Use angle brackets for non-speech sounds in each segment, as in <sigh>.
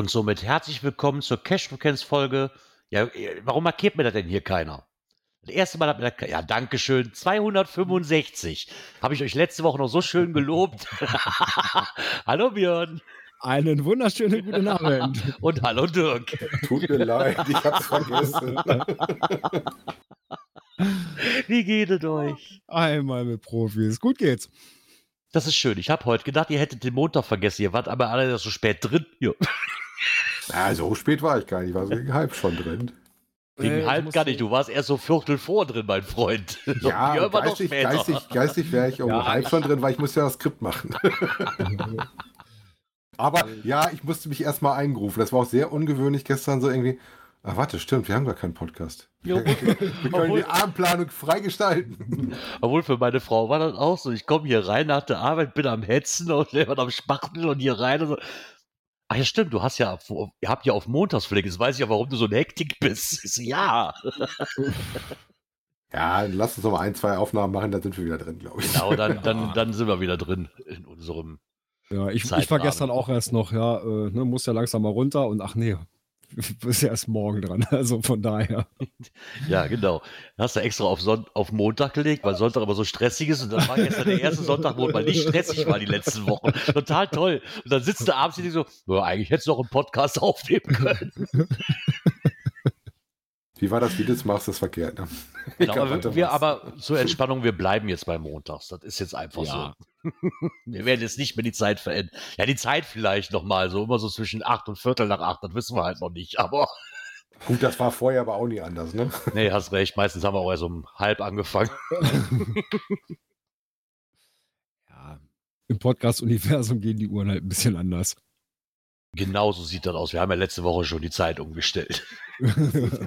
Und somit herzlich willkommen zur Cash Frequenz Folge. Ja, äh, warum markiert mir das denn hier keiner? Das erste Mal hat mir das, ja, Dankeschön, 265. Habe ich euch letzte Woche noch so schön <laughs> gelobt. <laughs> hallo Björn. Einen wunderschönen guten Abend. <laughs> Und hallo Dirk. Tut mir leid, ich hab's vergessen. Wie geht es euch? Einmal mit Profis. Gut geht's. Das ist schön. Ich habe heute gedacht, ihr hättet den Montag vergessen. Ihr wart aber alle so spät drin. Ja. Ja, so spät war ich gar nicht. Ich war so gegen halb schon drin. Gegen Äh, ich halb gar nicht. Du warst erst so Viertel vor drin, mein Freund. <laughs> Ja, geistig, geistig, geistig wäre ich <laughs> um Ja, halb schon drin, weil ich musste ja das Skript machen. <laughs> Aber ja, ich musste mich erstmal eingerufen. Das war auch sehr ungewöhnlich gestern so irgendwie. Ach, warte, stimmt, wir haben gar keinen Podcast. Jo. Wir können Obwohl- die Abendplanung freigestalten. Obwohl für meine Frau war das auch so. Ich komme hier rein nach der Arbeit, bin am Hetzen und jemand am Spachteln und hier rein und so. Ach ja, stimmt, du hast ja, ihr habt ja auf Montagspflege. Jetzt weiß ich ja, warum du so eine Hektik bist. <laughs> Ja, <laughs> Ja, lass uns noch mal ein, zwei Aufnahmen machen, dann sind wir wieder drin, glaube ich. genau, dann, dann, dann sind wir wieder drin in unserem. Ja, ich, ich war gestern auch erst noch, ja, äh, ne, muss ja langsam mal runter und ach nee, <laughs> bist ja erst morgen dran. Also von daher. Ja, genau. Hast du extra auf, Son auf Montag gelegt, weil Sonntag immer so stressig ist. Und dann war gestern der erste Sonntag, wo mal nicht stressig war die letzten Wochen. Total toll. Und dann sitzt du abends hier so, ja, eigentlich hättest du noch einen Podcast aufnehmen können. <laughs> Wie war das, wie du es machst, ist verkehrt. Ne? <laughs> Genau, aber wir aber zur Entspannung, wir bleiben jetzt bei Montags. Das ist jetzt einfach Ja. so. <laughs> wir werden jetzt nicht mehr die Zeit verändern. Ja, die Zeit vielleicht nochmal, so immer so zwischen acht und Viertel nach acht, das wissen wir halt noch nicht. Aber <laughs> Gut, das war vorher aber auch nie anders, ne? nee, hast recht, meistens haben wir auch erst um halb angefangen. ja, im Podcast-Universum gehen die Uhren halt ein bisschen anders. Genauso sieht das aus. Wir haben ja letzte Woche schon die Zeit umgestellt. <laughs>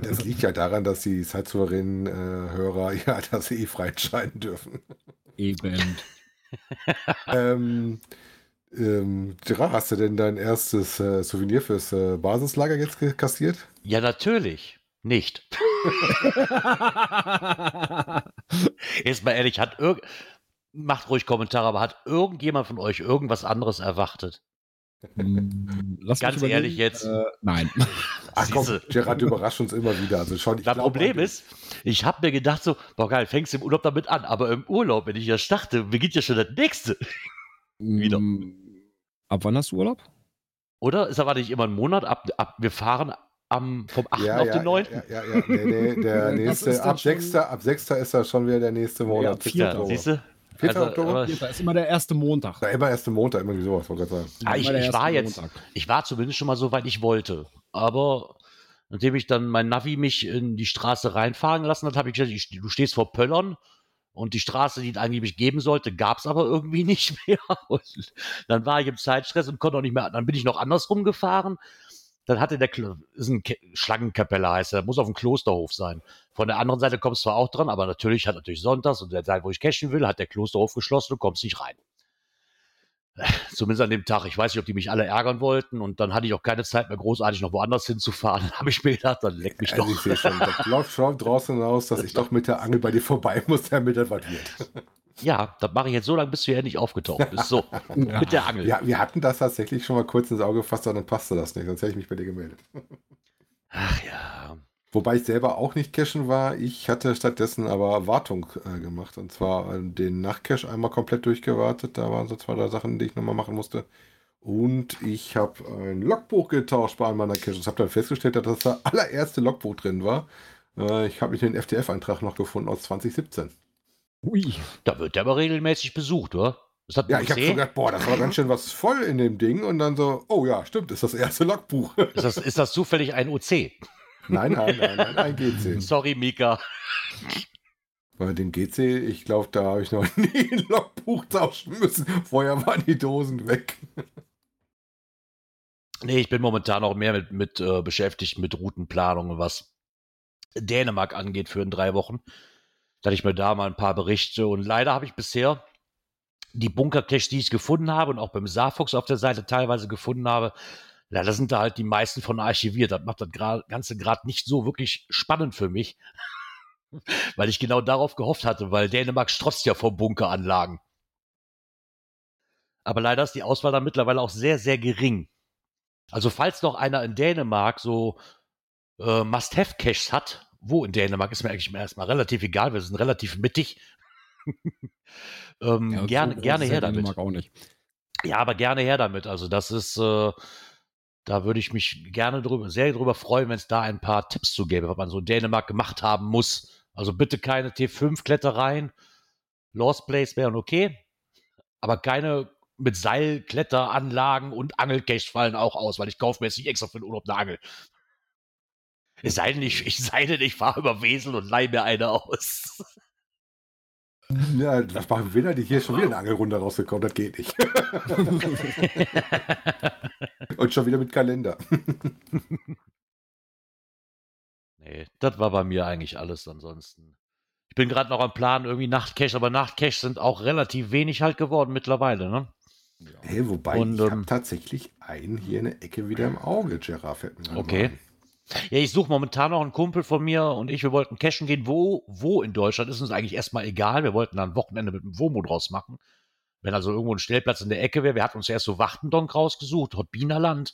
Das liegt ja daran, dass die zeitsouveränen äh, Hörer <laughs> ja das eh frei entscheiden dürfen. Eben. <laughs> ähm, ähm, Gerard, hast du denn dein erstes äh, Souvenir fürs äh, Basislager jetzt kassiert? Ja, natürlich. Nicht. Jetzt mal ehrlich, hat irg macht ruhig Kommentare, aber hat irgendjemand von euch irgendwas anderes erwartet? Hm, Lass Ganz ehrlich jetzt. Äh, nein. <laughs> Ach komm. Gerard, überrascht uns immer wieder. Also schon, ich Das Problem an ist, ich habe mir gedacht so, boah geil, fängst du im Urlaub damit an, aber im Urlaub, wenn ich ja starte, beginnt ja schon das nächste. <laughs> Wieder. Hm, Ab wann hast du Urlaub? Oder? Ist aber nicht immer ein Monat, ab, ab wir fahren am, vom 8. ja, auf ja, den 9. Ja, ja, ja, nee, nee, der <laughs> nächste, ab 6. schon- ab 6. ist das schon wieder der nächste Monat. Ja, vierter. Oktober. siehst du? 4. Also, Oktober? Da ist immer der erste Montag. Na, immer erst im Montag, immer wie sowas, wollte ich sagen. Ah, ich, ich erste war jetzt, Montag. ich war zumindest schon mal so weit ich wollte. Aber nachdem ich dann mein Navi mich in die Straße reinfahren lassen hat, habe ich gesagt, ich, du stehst vor Pöllern und die Straße, die es angeblich geben sollte, gab es aber irgendwie <laughs> nicht mehr. Und dann war ich im Zeitstress und konnte auch nicht mehr. Dann bin ich noch andersrum gefahren. Dann hatte der Klo ist ein Ke Schlangenkapelle heißt er, muss auf dem Klosterhof sein. Von der anderen Seite kommst du zwar auch dran, aber natürlich hat natürlich sonntags und der Zeit, wo ich cashen will, hat der Klosterhof geschlossen und kommst nicht rein. <sighs> Zumindest an dem Tag. Ich weiß nicht, ob die mich alle ärgern wollten und dann hatte ich auch keine Zeit mehr großartig noch woanders hinzufahren. Dann <laughs> habe ich mir gedacht, dann leck mich Also doch. ich sehe schon, das <laughs> läuft schon draußen raus, dass ich doch mit der Angel bei dir vorbei muss, damit das was wird. Ja, das mache ich jetzt so lange, bis du ja nicht aufgetaucht bist. So, <laughs> mit der Angel. Ja, wir hatten das tatsächlich schon mal kurz ins Auge gefasst, aber dann passte das nicht, sonst hätte ich mich bei dir gemeldet. Ach ja. Wobei ich selber auch nicht cashen war. Ich hatte stattdessen aber Wartung äh, gemacht. Und zwar äh, den Nachtcache einmal komplett durchgewartet. Da waren so zwei, drei Sachen, die ich nochmal machen musste. Und ich habe ein Logbuch getauscht bei einem meiner Caches. Ich habe dann festgestellt, dass das der allererste Logbuch drin war. Äh, ich habe mich den FTF-Eintrag noch gefunden aus 2017. Ui. Da wird der aber regelmäßig besucht, oder? Ja, ich habe so gedacht, boah, das war ganz schön was voll in dem Ding. Und dann so, oh ja, stimmt, ist das erste Logbuch. ist, das, ist das zufällig ein OC? nein, nein, nein, nein, ein GC. <laughs> Sorry, Mika. Bei dem GC, ich glaube, da habe ich noch <laughs> nie ein Logbuch tauschen müssen. Vorher waren die Dosen weg. Nee, ich bin momentan auch mehr mit, mit äh, beschäftigt mit Routenplanung, was Dänemark angeht für in drei Wochen. Da hatte ich mir da mal ein paar Berichte und leider habe ich bisher die Bunkercache, die ich gefunden habe und auch beim Saarfox auf der Seite teilweise gefunden habe, leider sind da halt die meisten von archiviert. Das macht das Ganze gerade nicht so wirklich spannend für mich, <laughs> weil ich genau darauf gehofft hatte, weil Dänemark strotzt ja vor Bunkeranlagen. Aber leider ist die Auswahl da mittlerweile auch sehr, sehr gering. Also falls noch einer in Dänemark so äh, Must-Have-Caches hat, wo in Dänemark ist mir eigentlich erstmal relativ egal, wir sind relativ mittig. <laughs> ähm, Ja, so gerne, groß gerne her damit. Dänemark auch nicht. Ja, aber gerne her damit. Also das ist, äh, da würde ich mich gerne drüber, sehr drüber freuen, wenn es da ein paar Tipps zu gäbe, was man so in Dänemark gemacht haben muss. Also bitte keine T5-Klettereien. Lost Place wären okay, aber keine mit Seilkletteranlagen und Angelcache fallen auch aus, weil ich nicht extra für den Urlaub eine Angel. Es sei denn, ich, ich sei denn, ich fahre über Wesel und leih mir eine aus. Ja, das machen wir, die hier ist schon wieder eine Angelrunde rausgekommen, das geht nicht. <laughs> Und schon wieder mit Kalender. Nee, das war bei mir eigentlich alles ansonsten. Ich bin gerade noch am Plan, irgendwie Nachtcache, aber Nachtcache sind auch relativ wenig halt geworden mittlerweile, ne? Hey, wobei, Und, ich habe ähm, tatsächlich einen hier in der Ecke wieder im Auge, Giraffe. Okay. mal ein. Ja, ich suche momentan noch einen Kumpel von mir und ich, wir wollten cashen gehen. Wo, wo in Deutschland ist uns eigentlich erstmal egal. Wir wollten dann ein Wochenende mit dem Womo draus machen. Wenn also irgendwo ein Stellplatz in der Ecke wäre, wir hatten uns erst so Wachtendonk rausgesucht, Hotbinerland.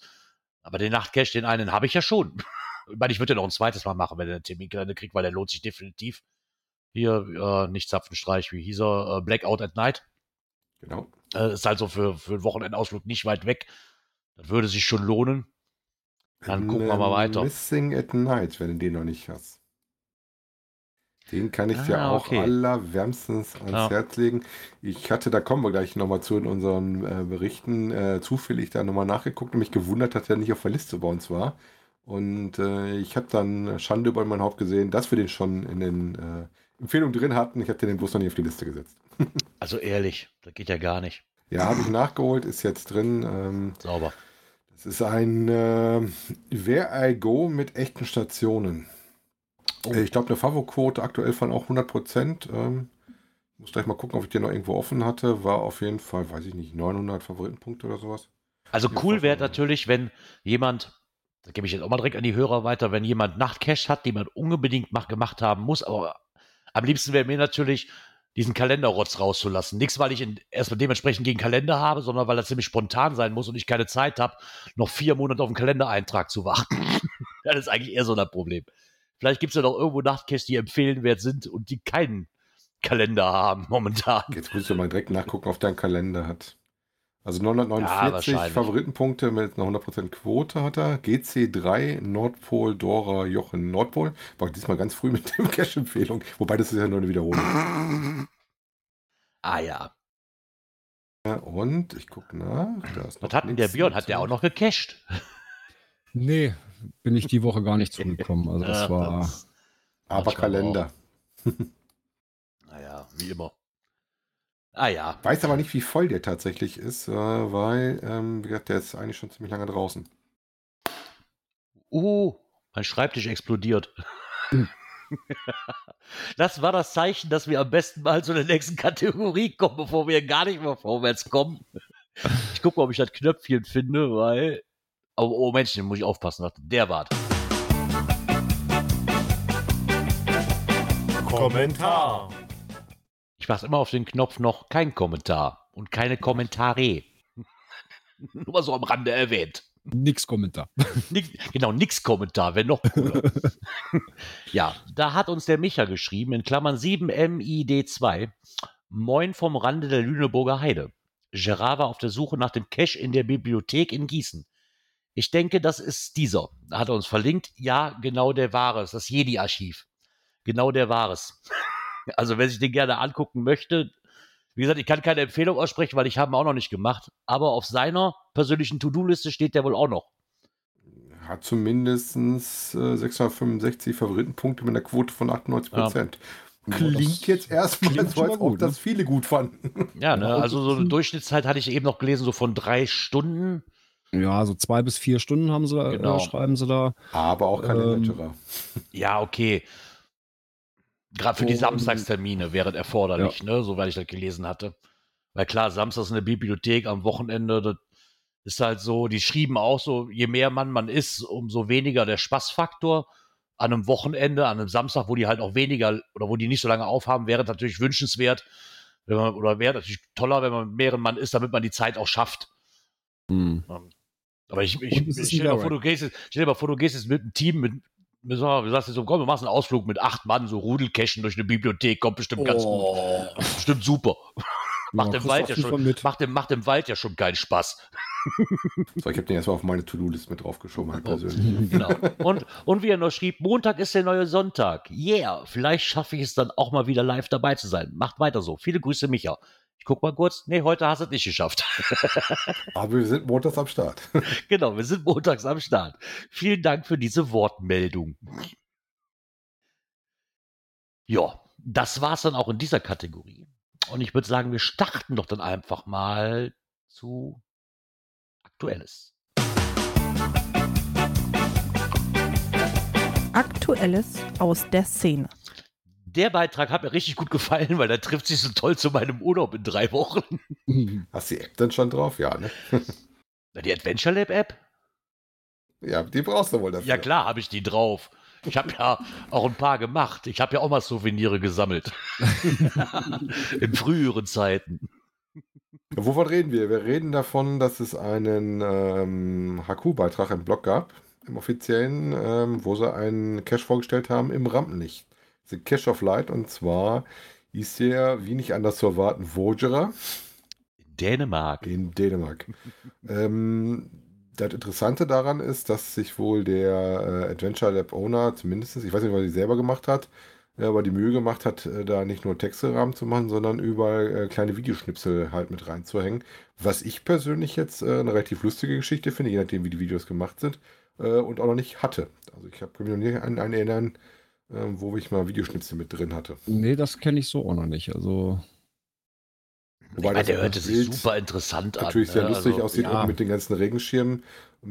Aber den Nachtcache, den einen habe ich ja schon. <laughs> Ich meine, ich würde den auch ein zweites Mal machen, wenn er einen Terminkalender kriegt, weil der lohnt sich definitiv. Hier, äh, nicht Zapfenstreich, wie hieß er? Äh, Blackout at Night. Genau. Äh, ist also für, für einen Wochenendausflug nicht weit weg. Das würde sich schon lohnen. Dann gucken wir mal weiter. Missing at Night, wenn du den noch nicht hast. Den kann ich dir Ah, auch okay. allerwärmstens ans Ja. Herz legen. Ich hatte, da kommen wir gleich nochmal zu in unseren äh, Berichten, äh, zufällig da nochmal nachgeguckt und mich gewundert, dass er nicht auf der Liste bei uns war. Und äh, ich habe dann Schande über mein Haupt gesehen, dass wir den schon in den äh, Empfehlungen drin hatten. Ich hatte den bloß noch nicht auf die Liste gesetzt. <laughs> Also ehrlich, das geht ja gar nicht. Ja, habe ich nachgeholt, ist jetzt drin. Ähm, Sauber. Das ist ein äh, Where I Go mit echten Stationen. Oh. Äh, Ich glaube, eine Favo-Quote aktuell von auch 100%. Ähm, muss gleich mal gucken, ob ich den noch irgendwo offen hatte. War auf jeden Fall, weiß ich nicht, 900 Favoritenpunkte oder sowas. Also cool wäre natürlich, wenn jemand, da gebe ich jetzt auch mal direkt an die Hörer weiter, wenn jemand Nachtcash hat, die man unbedingt mach, gemacht haben muss, aber am liebsten wäre mir natürlich, diesen Kalenderrotz rauszulassen. Nichts, weil ich erstmal dementsprechend gegen Kalender habe, sondern weil das ziemlich spontan sein muss und ich keine Zeit habe, noch vier Monate auf den Kalendereintrag zu warten. <laughs> das ist eigentlich eher so ein Problem. Vielleicht gibt es ja noch irgendwo Nachtcash, die empfehlenwert sind und die keinen Kalender haben momentan. Jetzt muss ich mal direkt nachgucken, ob der einen Kalender hat. Also Ja, 949 wahrscheinlich. Favoritenpunkte mit einer 100% Quote hat er. GC3 Nordpol Dora Jochen Nordpol. War diesmal ganz früh mit dem <laughs> Cash-Empfehlung. Wobei das ist ja nur eine Wiederholung. Ah ja. Ja, Und ich gucke nach. Da ist Was hat denn der Björn? Hat der auch noch gecached? Nee, bin ich die Woche gar nicht zugekommen. Also das war. Aber Kalender. <laughs> Naja, wie immer. Ah ja. Weiß aber nicht, wie voll der tatsächlich ist, äh, weil, ähm, wie gesagt, der ist eigentlich schon ziemlich lange draußen. Uh, mein Schreibtisch explodiert. <laughs> Das war das Zeichen, dass wir am besten mal zu der nächsten Kategorie kommen, bevor wir gar nicht mehr vorwärts kommen. Ich gucke mal, ob ich das Knöpfchen finde, weil. Oh, oh Mensch, den muss ich aufpassen. Warte, Der wart. Kommentar. Ich mache immer auf den Knopf noch kein Kommentar und keine Kommentare. <laughs> Nur mal so am Rande erwähnt. Nix Kommentar. <laughs> Nix, genau, nix Kommentar, wenn noch cooler. <laughs> ja, da hat uns der Micha geschrieben, in Klammern 7MID2. Moin vom Rande der Lüneburger Heide. Gerard war auf der Suche nach dem Cache in der Bibliothek in Gießen. Ich denke, das ist dieser. Da hat er uns verlinkt. Ja, genau der war es. Das Jedi-Archiv. Genau der war es. Also, wer sich den gerne angucken möchte, wie gesagt, ich kann keine Empfehlung aussprechen, weil ich habe ihn auch noch nicht gemacht. Aber auf seiner persönlichen To-Do-Liste steht der wohl auch noch. Hat zumindest äh, 665 Favoritenpunkte mit einer Quote von 98 Prozent. Klingt jetzt erstmal klingt so, als ob gut, ne? das viele gut fanden. Ja, ne? Ja, also so eine Durchschnittszeit hatte ich eben noch gelesen, so von drei Stunden. Ja, so zwei bis vier Stunden haben sie, da- Genau. äh, schreiben sie da. Aber auch kein Ähm. Ja, okay. Gerade für die Samstagstermine wäre das erforderlich, ne? Soweit ich das gelesen hatte. Weil klar, samstags in der Bibliothek am Wochenende, das ist halt so, die schrieben auch so, je mehr Mann man ist, umso weniger der Spaßfaktor. An einem Wochenende, an einem Samstag, wo die halt auch weniger oder wo die nicht so lange aufhaben, wäre natürlich wünschenswert, wenn man, oder wäre natürlich toller, wenn man mit mehreren Mann ist, damit man die Zeit auch schafft. Hm. Aber ich, ich, ich ist stell, dir mal vor, du gehst jetzt mit einem Team, mit, mit so, du sagst jetzt so, komm, wir machen einen Ausflug mit acht Mann, so Rudelcachen durch eine Bibliothek, kommt bestimmt ganz gut. Bestimmt super. macht, Ja, im Wald ja du schon, macht, im, macht im Wald ja schon keinen Spaß. So, ich habe den erstmal auf meine To-Do-List mit draufgeschoben, halt persönlich. <laughs> Genau. Und, und wie er noch schrieb, Montag ist der neue Sonntag. Yeah, vielleicht schaffe ich es dann auch mal wieder live dabei zu sein. Macht weiter so. Viele Grüße, Micha. Ich guck mal kurz. Nee, heute hast du es nicht geschafft. <laughs> Aber wir sind montags am Start. <laughs> genau, wir sind montags am Start. Vielen Dank für diese Wortmeldung. Ja, das war's dann auch in dieser Kategorie. Und ich würde sagen, wir starten doch dann einfach mal zu Aktuelles. Aktuelles aus der Szene. Der Beitrag hat mir richtig gut gefallen, weil der trifft sich so toll zu meinem Urlaub in drei Wochen. <laughs> Hast du die App denn schon drauf? Ja, ne? <laughs> Na, Die Adventure Lab App? Ja, die brauchst du wohl dafür. Ja klar, habe ich die drauf. Ich habe ja auch ein paar gemacht. Ich habe ja auch mal Souvenire gesammelt. <laughs> in früheren Zeiten. Wovon reden wir? Wir reden davon, dass es einen ähm, HQ-Beitrag im Blog gab, im offiziellen, ähm, wo sie einen Cache vorgestellt haben im Rampenlicht. The Cache of Light und zwar hieß der, wie nicht anders zu erwarten, Vogerer In Dänemark. in Dänemark. <laughs> ähm, das Interessante daran ist, dass sich wohl der äh, Adventure Lab Owner, zumindest, ich weiß nicht, was er selber gemacht hat, äh, aber die Mühe gemacht hat, äh, da nicht nur Texterahmen zu machen, sondern überall äh, kleine Videoschnipsel halt mit reinzuhängen. Was ich persönlich jetzt eine relativ lustige Geschichte finde, je nachdem, wie die Videos gemacht sind, und auch noch nicht hatte. Also ich habe mich noch nie an einen erinnern, äh, wo ich mal Videoschnipsel mit drin hatte. Nee, das kenne ich so auch noch nicht. Also, Ich meine, der hörte sich super interessant an. natürlich sehr ne? lustig Also, aussieht ja. und mit den ganzen Regenschirmen.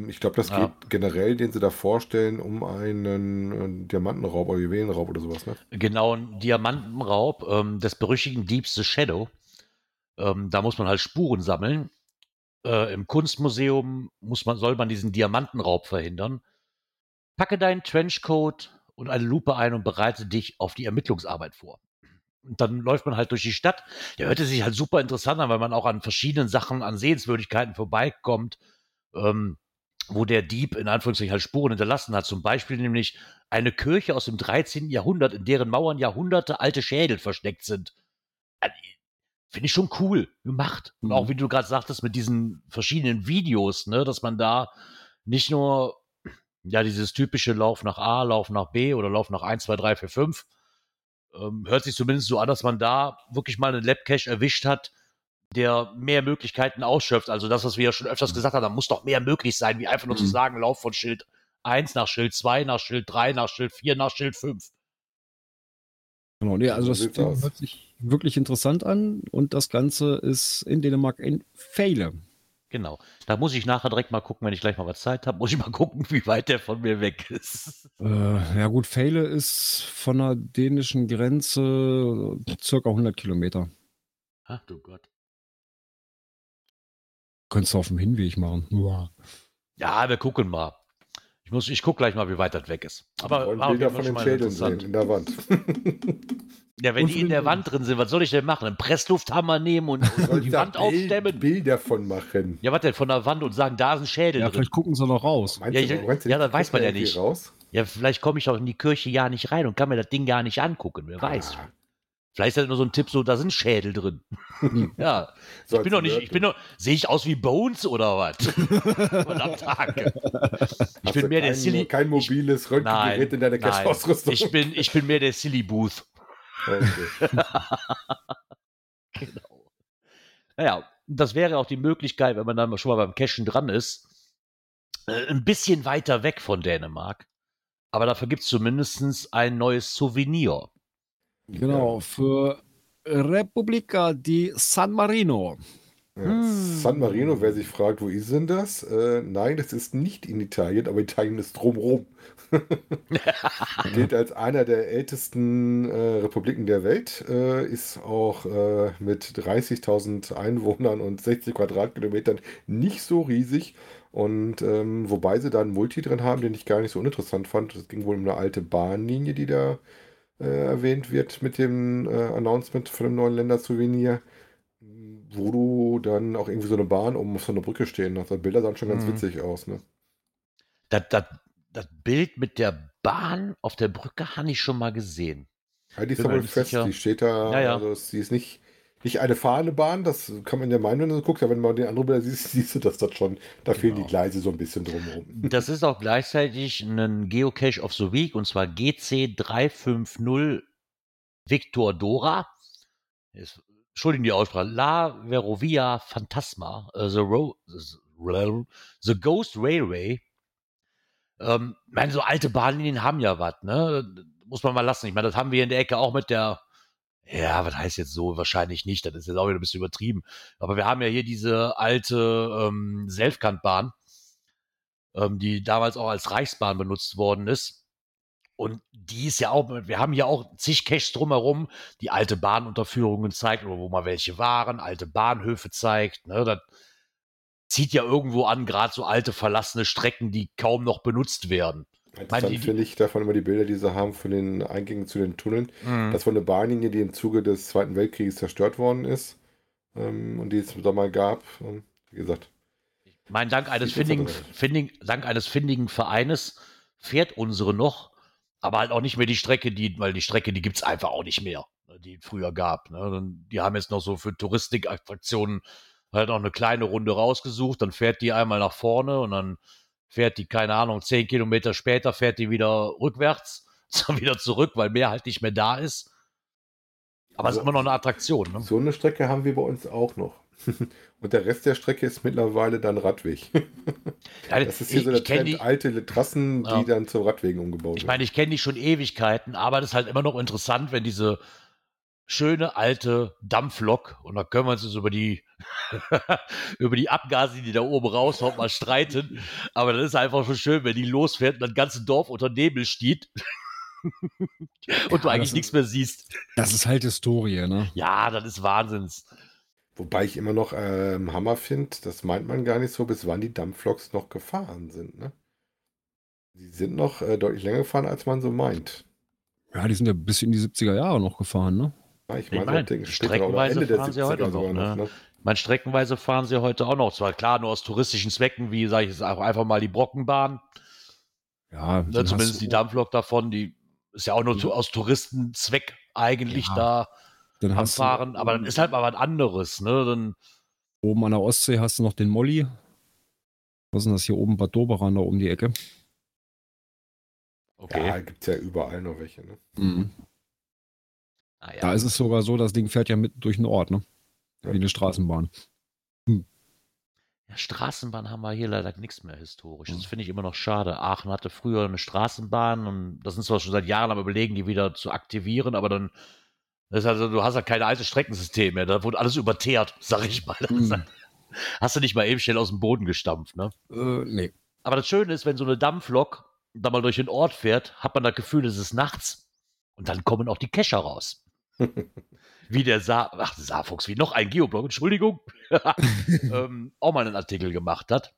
Ich glaube, das Ja. geht generell, den sie da vorstellen, um einen Diamantenraub oder Juwelenraub oder sowas. Ne? Genau, ein Diamantenraub ähm, des berüchtigten Diebs The Shadow. Ähm, da muss man halt Spuren sammeln. Äh, Im Kunstmuseum muss man, soll man diesen Diamantenraub verhindern. Packe deinen Trenchcoat und eine Lupe ein und bereite dich auf die Ermittlungsarbeit vor. Und dann läuft man halt durch die Stadt. Der hörte sich halt super interessant an, weil man auch an verschiedenen Sachen, an Sehenswürdigkeiten vorbeikommt, ähm, wo der Dieb in Anführungszeichen halt Spuren hinterlassen hat. Zum Beispiel nämlich eine Kirche aus dem 13. Jahrhundert, in deren Mauern Jahrhunderte alte Schädel versteckt sind. Äh, Finde ich schon cool gemacht. Und Mhm. auch wie du gerade sagtest, mit diesen verschiedenen Videos, ne, dass man da nicht nur ja dieses typische Lauf nach A, Lauf nach B oder Lauf nach 1, 2, 3, 4, 5. Ähm, hört sich zumindest so an, dass man da wirklich mal einen Lab-Cache erwischt hat, der mehr Möglichkeiten ausschöpft. Also das, was wir ja schon öfters gesagt haben, da muss doch mehr möglich sein, wie einfach nur zu Mhm. sagen, Lauf von Schild 1 nach Schild 2, nach Schild 3, nach Schild 4, nach Schild 5. genau. Nee, also So das hört sich wirklich interessant an und das Ganze ist in Dänemark in Feile. Genau. Da muss ich nachher direkt mal gucken, wenn ich gleich mal was Zeit habe, muss ich mal <laughs> gucken, wie weit der von mir weg ist. Äh, ja gut, Feile ist von der dänischen Grenze circa 100 Kilometer. Ach du Gott. Könntest du auf dem Hinweg machen. Ja. Ja, wir gucken mal. Ich, muss, ich gucke gleich mal, wie weit das weg ist. Aber war Bilder von den Schädeln sehen in der Wand. <laughs> Ja, wenn Und die in der. Wand drin sind, was soll ich denn machen? Einen Presslufthammer nehmen und, und die Wand Bild- aufstemmen? Bilder von machen. Ja, was denn, von der Wand und sagen, da ist ein Schädel ja, drin. vielleicht gucken sie noch raus. Meinst Ja, du, ich- meinst du, ja, das weiß man ja nicht. Raus? Ja, vielleicht komme ich auch in die Kirche ja nicht rein und kann mir das Ding gar nicht angucken. Wer weiß. Vielleicht ist das nur so ein Tipp, so, da sind Schädel drin. <laughs> ja. Ich bin doch nicht, ich bin doch, sehe ich aus wie Bones oder was? <laughs> Verdammt, danke. Ich bin mehr der kein, Silly. Kein mobiles Röntgengerät in deiner nein. Cache-Ausrüstung. Ich bin, ich bin mehr der Silly Booth. Okay. <laughs> Genau. Naja, das wäre auch die Möglichkeit, wenn man dann schon mal beim Cashen dran ist, äh, ein bisschen weiter weg von Dänemark. Aber dafür gibt es zumindest ein neues Souvenir. Genau, für Repubblica di San Marino. Ja. Hm. San Marino, wer sich fragt, wo ist denn das? Äh, nein, das ist nicht in Italien, aber Italien ist drumherum. <laughs> Gilt als einer der ältesten äh, Republiken der Welt, äh, ist auch äh, mit 30.000 Einwohnern und 60 Quadratkilometern nicht so riesig. Und ähm, wobei sie da einen Multi drin haben, den ich gar nicht so uninteressant fand. Es ging wohl um eine alte Bahnlinie, die da erwähnt wird mit dem äh, Announcement von dem neuen Ländersouvenir, wo du dann auch irgendwie so eine Bahn oben auf so einer Brücke stehen hast. Die Bilder sahen schon ganz Mhm. witzig aus, ne? Das, das, das Bild mit der Bahn auf der Brücke habe ich schon mal gesehen. Ja, die ist aber fest, sicher. die steht da, Ja, ja. also sie ist nicht, nicht eine fahrende Bahn, das kann man ja meinen, wenn du so guckst, aber wenn man den anderen Bilder siehst, <laughs> siehst du das dort schon, da fehlen die Genau. Gleise so ein bisschen drumherum. Das ist auch gleichzeitig ein Geocache of the Week und zwar GC350 Victor Dora. Ist, Entschuldigung die Aussprache. La Verovia Fantasma. äh, the, Ro the, the Ghost Railway. Ähm, ich meine, so alte Bahnlinien haben ja was, ne? Muss man mal lassen. Ich meine, das haben wir in der Ecke auch mit der. Ja, was heißt jetzt so? Wahrscheinlich nicht. Das ist jetzt auch wieder ein bisschen übertrieben. Aber wir haben ja hier diese alte ähm, Selfkantbahn ähm, die damals auch als Reichsbahn benutzt worden ist. Und die ist ja auch, wir haben ja auch zig Caches drumherum, die alte Bahnunterführungen zeigt oder wo mal welche waren, alte Bahnhöfe zeigt. Ne, das zieht ja irgendwo an, gerade so alte verlassene Strecken, die kaum noch benutzt werden. Interessant finde ich davon immer die Bilder, die sie haben von den Eingängen zu den Tunneln. Mhm. Das war eine Bahnlinie, die im Zuge des Zweiten Weltkrieges zerstört worden ist ähm, und die es da mal gab. Und wie gesagt, Mein Dank eines, findigen, findigen, Dank eines findigen Vereines fährt unsere noch, aber halt auch nicht mehr die Strecke, die, weil die Strecke, die gibt's einfach auch nicht mehr, ne, die es früher gab. Ne? Die haben jetzt noch so für Touristikattraktionen halt auch eine kleine Runde rausgesucht, dann fährt die einmal nach vorne und dann fährt die, keine Ahnung, zehn Kilometer später fährt die wieder rückwärts, <laughs> dann wieder zurück, weil mehr halt nicht mehr da ist. Aber es ist Also- immer noch eine Attraktion. Ne? so eine Strecke haben wir bei uns auch noch. <laughs> und der Rest der Strecke ist mittlerweile dann Radweg. <laughs> Ja, Das ist hier ich, so der Trend, die, alte Trassen, die Ja. dann zu Radwegen umgebaut Ich meine, ich kenne die schon Ewigkeiten, aber das ist halt immer noch interessant, wenn diese schöne alte Dampflok, und da können wir uns jetzt über die, <laughs> über die Abgase, die da oben raushaut, mal streiten. Aber das ist einfach schon schön, wenn die losfährt und das ganze Dorf unter Nebel steht. <laughs> und du Ja, eigentlich nichts mehr siehst. Das ist halt Historie, ne? Ja, das ist Wahnsinns. Wobei ich immer noch ähm, Hammer finde, das meint man gar nicht so, bis wann die Dampfloks noch gefahren sind. Ne? Die sind noch äh, deutlich länger gefahren, als man so meint. Ja, die sind ja bis in die 70er Jahre noch gefahren, ne? Ich Ich meine, so streckenweise fahren sie 70er heute noch, ne? noch. Ne? Ich meine, streckenweise fahren sie heute auch noch. Zwar klar nur aus touristischen Zwecken, wie sage ich es auch einfach mal die Brockenbahn. Ja, Ne, zumindest die Dampflok davon, die ist ja auch nur zu, aus Touristenzweck eigentlich Ja, da Dann am hast du Fahren, aber dann ist halt mal was anderes, ne? Dann, oben an der Ostsee hast du noch den Molly. Was ist denn das hier oben? Bad Doberan da um die Ecke. okay. Ja, gibt es ja überall noch welche. Ne? Mhm. Ah, ja. Da ist es sogar so, das Ding fährt ja mit durch den Ort, ne? Wie eine Straßenbahn. Ja, Straßenbahn haben wir hier leider nichts mehr historisch. Das finde ich immer noch schade. Aachen hatte früher eine Straßenbahn und das sind zwar schon seit Jahren am überlegen, die wieder zu aktivieren, aber dann das ist also, du hast ja keine alte Streckensystem mehr. Da wurde alles überteert, sag ich mal. Halt- <laughs> Hast du nicht mal eben schnell aus dem Boden gestampft, ne? Äh, nee. Aber das Schöne ist, wenn so eine Dampflok da mal durch den Ort fährt, hat man das Gefühl, es ist nachts. Und dann kommen auch die Kescher raus. Wie der Sa ach, Saarfuchs, wie noch ein Geoblog, Entschuldigung, <laughs> ähm, auch mal einen Artikel gemacht hat.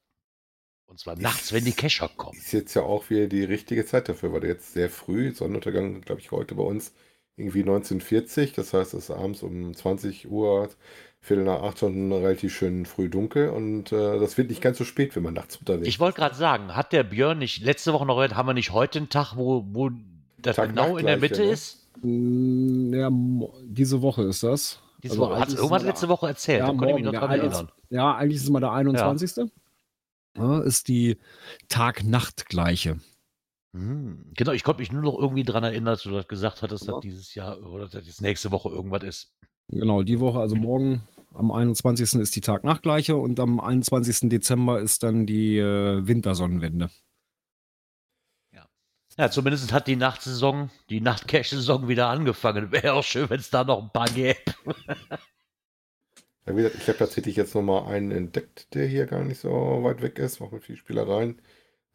Und zwar nachts, wenn die Kescher kommen. Ist jetzt ja auch wieder die richtige Zeit dafür, weil jetzt sehr früh, Sonnenuntergang, glaube ich, heute bei uns irgendwie 1940, das heißt, es ist abends um 20 Uhr, Viertel nach acht schon relativ schön früh dunkel und äh, das wird nicht ganz so spät, wenn man nachts unterwegs Ich wollte gerade sagen, hat der Björn nicht letzte Woche noch gehört, haben wir nicht heute einen Tag, wo, wo das Tag genau in der Mitte ne? ist? Mm, Ja, diese Woche ist das. Diese Also Woche. Hat eigentlich es letzte Woche erzählt? Ja, da konnte ich mich morgen, 21. erinnern. Ja, eigentlich ist es mal der 21. Ja, ist die Tag-Nacht-Gleiche. Hm, Genau, ich konnte mich nur noch irgendwie dran erinnern, dass du das gesagt hattest, Ja. dass dieses Jahr oder dass jetzt nächste Woche irgendwas ist. Genau, die Woche, also morgen am 21. ist die Tag-Nacht-Gleiche und am 21. Dezember ist dann die äh, Wintersonnenwende. Ja, zumindest hat die Nachtsaison, die Nachtcash-Saison wieder angefangen. Wäre auch schön, wenn es da noch ein paar gäbe. <laughs> Ja, wie gesagt, ich habe tatsächlich jetzt nochmal einen entdeckt, der hier gar nicht so weit weg ist, auch mit viel Spielereien,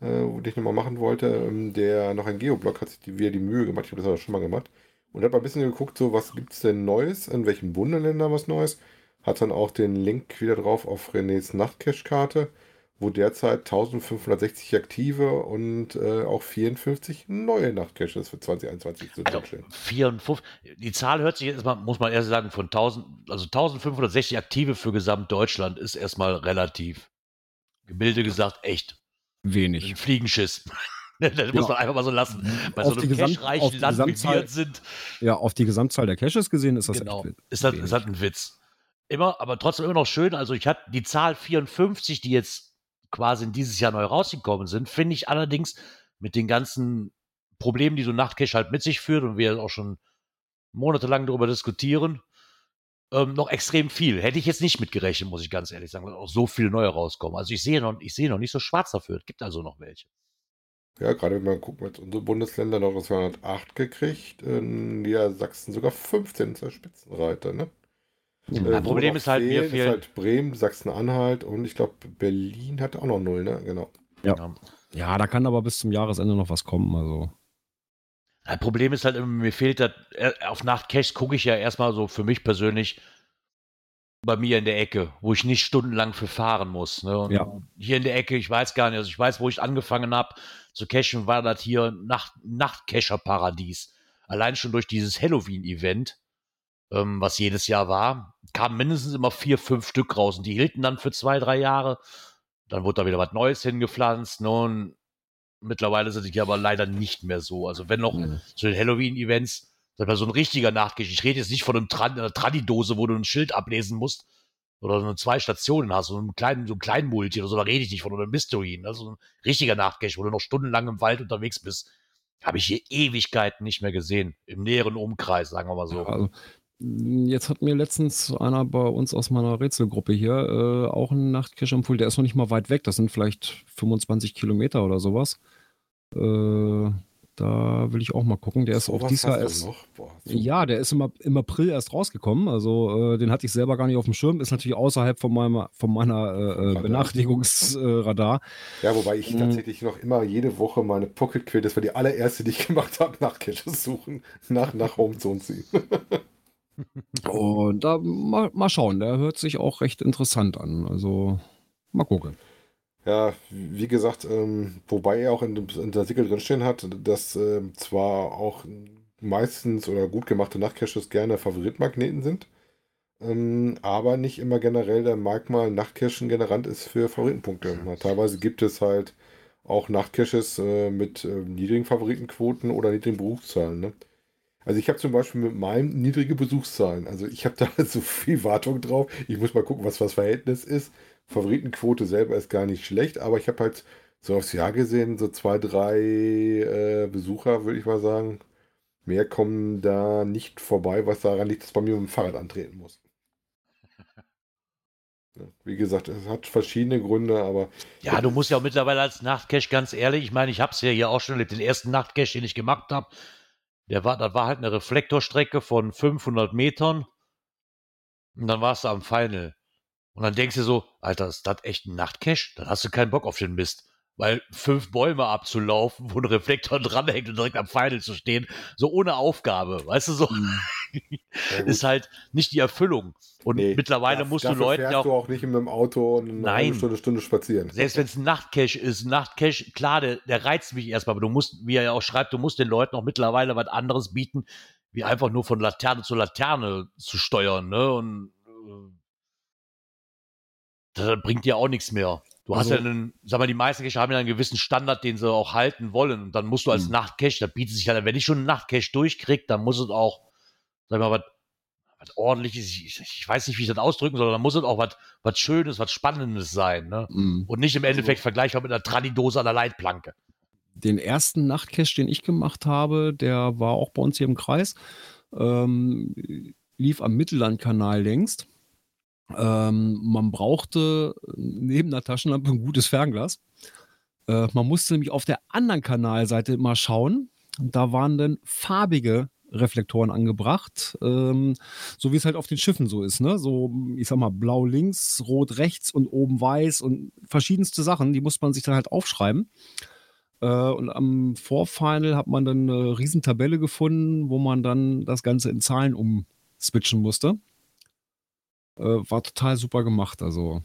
äh, wo ich nochmal machen wollte. Ähm, der noch ein Geoblock hat sich die, wieder die Mühe gemacht, ich habe das aber schon mal gemacht. Und habe ein bisschen geguckt, so was gibt es denn Neues, in welchen Bundesländern was Neues. Hat dann auch den Link wieder drauf auf Renés Nachtcache-Karte wo derzeit 1560 aktive und äh, auch 54 neue Nachtcaches für 2021 zu Also 54, die Zahl hört sich jetzt mal, muss man erst sagen, von 1000, also 1560 aktive für Gesamtdeutschland ist erstmal relativ, gebilde gesagt, echt wenig. Ein Fliegenschiss. <laughs> das ja. muss man einfach mal so lassen. Bei auf so einem cache-reichen Land wie wir sind. Ja, auf die Gesamtzahl der Caches gesehen ist das genau. echt ist das, ist das ein Witz. Immer, aber trotzdem immer noch schön. Also ich hatte die Zahl 54, die jetzt quasi in dieses Jahr neu rausgekommen sind, finde ich allerdings mit den ganzen Problemen, die so Nachtcache halt mit sich führt und wir auch schon monatelang darüber diskutieren, ähm, noch extrem viel. Hätte ich jetzt nicht mitgerechnet, muss ich ganz ehrlich sagen, dass auch so viele neue rauskommen. Also ich sehe noch, ich sehe noch nicht so schwarz dafür. Es gibt also noch welche. Ja, gerade wenn man guckt, mit unsere Bundesländer noch 208 gekriegt, in Niedersachsen sogar 15 zur Spitzenreiter, ne? Mhm. Äh, Problem ist halt, mir fehlen. Ist halt Bremen, Sachsen-Anhalt und ich glaube, Berlin hat auch noch null, ne? Genau. Ja. ja, da kann aber bis zum Jahresende noch was kommen. Also. Das Problem ist halt, mir fehlt das, äh, auf Nachtcaches gucke ich ja erstmal so für mich persönlich bei mir in der Ecke, wo ich nicht stundenlang für fahren muss. Ne? ja. Hier in der Ecke, ich weiß gar nicht, also ich weiß, wo ich angefangen habe zu cachen, war das hier Nacht, Nachtcacher-Paradies. Allein schon durch dieses Halloween-Event ähm, was jedes Jahr war, kamen mindestens immer vier, fünf Stück raus und die hielten dann für zwei, drei Jahre. Dann wurde da wieder was Neues hingepflanzt. Nun, ne, mittlerweile sind die aber leider nicht mehr so. Also wenn noch mhm. zu den Halloween-Events, sag mal, so ein richtiger Nachgesch. Ich rede jetzt nicht von einem Tran einer Tradidose, wo du ein Schild ablesen musst oder so zwei Stationen hast, so einem kleinen, so einem kleinen Multi oder so, da rede ich nicht von, oder einem Mystery, also ein richtiger Nachcache, wo du noch stundenlang im Wald unterwegs bist. Habe ich hier Ewigkeiten nicht mehr gesehen, im näheren Umkreis, sagen wir mal so. also, Jetzt hat mir letztens einer bei uns aus meiner Rätselgruppe hier äh, auch einen Nachtcache empfohlen. Der ist noch nicht mal weit weg. Das sind vielleicht 25 Kilometer oder sowas. Äh, da will ich auch mal gucken. Der ist auch dieses Jahr erst. Boah, ja, der ist im, im, April erst rausgekommen. Also äh, den hatte ich selber gar nicht auf dem Schirm. Ist natürlich außerhalb von, meinem, von meiner äh, Benachrichtigungsradar. ja, wobei ich mhm. tatsächlich noch immer jede Woche meine Pocket Query, das war die allererste, die ich <laughs> gemacht habe, nach Caches suchen, nach, nach Homezone ziehen. <laughs> Und da mal, mal schauen, der hört sich auch recht interessant an. Also mal gucken. Ja, wie gesagt, ähm, wobei er auch in, in der Artikel drinstehen hat, dass äh, zwar auch meistens oder gut gemachte Nachtcaches gerne Favoritmagneten sind, ähm, aber nicht immer generell der Merkmal Nachtcachen generant ist für Favoritenpunkte. Na, teilweise gibt es halt auch Nachtcaches äh, mit äh, niedrigen Favoritenquoten oder niedrigen Berufszahlen. Ne? Also ich habe zum Beispiel mit meinem niedrige Besuchszahlen. Also ich habe da <laughs> so viel Wartung drauf. Ich muss mal gucken, was das Verhältnis ist. Favoritenquote selber ist gar nicht schlecht, aber ich habe halt so aufs Jahr gesehen, so zwei, drei äh, Besucher, würde ich mal sagen. Mehr kommen da nicht vorbei, was daran liegt, dass bei mir mit dem Fahrrad antreten muss. <laughs> Wie gesagt, es hat verschiedene Gründe, aber. Ja, du musst ja auch mittlerweile als Nachtcache, ganz ehrlich, ich meine, ich habe es ja hier auch schon den ersten Nachtcache, den ich gemacht habe, der war, das war halt eine Reflektorstrecke von 500 Metern. Und dann warst du am Final. Und dann denkst du so, Alter, ist das echt ein Nachtcache? Dann hast du keinen Bock auf den Mist. Weil fünf Bäume abzulaufen, wo ein Reflektor <laughs> dranhängt und direkt am Final zu stehen, so ohne Aufgabe, weißt du, so mhm. Ist halt nicht die Erfüllung. Und nee, mittlerweile das, musst du Leuten ja auch. du auch nicht mit dem Auto eine nein, Stunde, Stunde spazieren. Selbst wenn es ein Nachtcache ist, ein Nachtcache, klar, der, der reizt mich erstmal, aber du musst, wie er ja auch schreibt, du musst den Leuten auch mittlerweile was anderes bieten, wie einfach nur von Laterne zu Laterne zu steuern, ne? Und äh, das bringt dir auch nichts mehr. Du also, hast ja einen, sag mal, die meisten Cache haben ja einen gewissen Standard, den sie auch halten wollen. Und dann musst du als hm. Nachtcache, da bietet sich halt, wenn ich schon einen Nachtcache durchkriege, dann muss es auch, sag mal, was, was ordentliches, ich, ich, weiß nicht, wie ich das ausdrücken soll, dann muss es auch was, was Schönes, was Spannendes sein. Ne? Mhm. Und nicht im Endeffekt also, vergleichbar mit einer Tradidose an der Leitplanke. Den ersten Nachtcache, den ich gemacht habe, der war auch bei uns hier im Kreis, ähm, lief am Mittellandkanal längst. Ähm, man brauchte neben der Taschenlampe ein gutes Fernglas. Äh, man musste nämlich auf der anderen Kanalseite immer schauen. Da waren dann farbige Reflektoren angebracht, ähm, so wie es halt auf den Schiffen so ist, ne? So, ich sag mal, blau links, rot rechts und oben weiß und verschiedenste Sachen, die muss man sich dann halt aufschreiben. Äh, und am Vorfinal hat man dann eine Riesentabelle gefunden, wo man dann das Ganze in Zahlen umswitchen musste. Äh, war total super gemacht, also.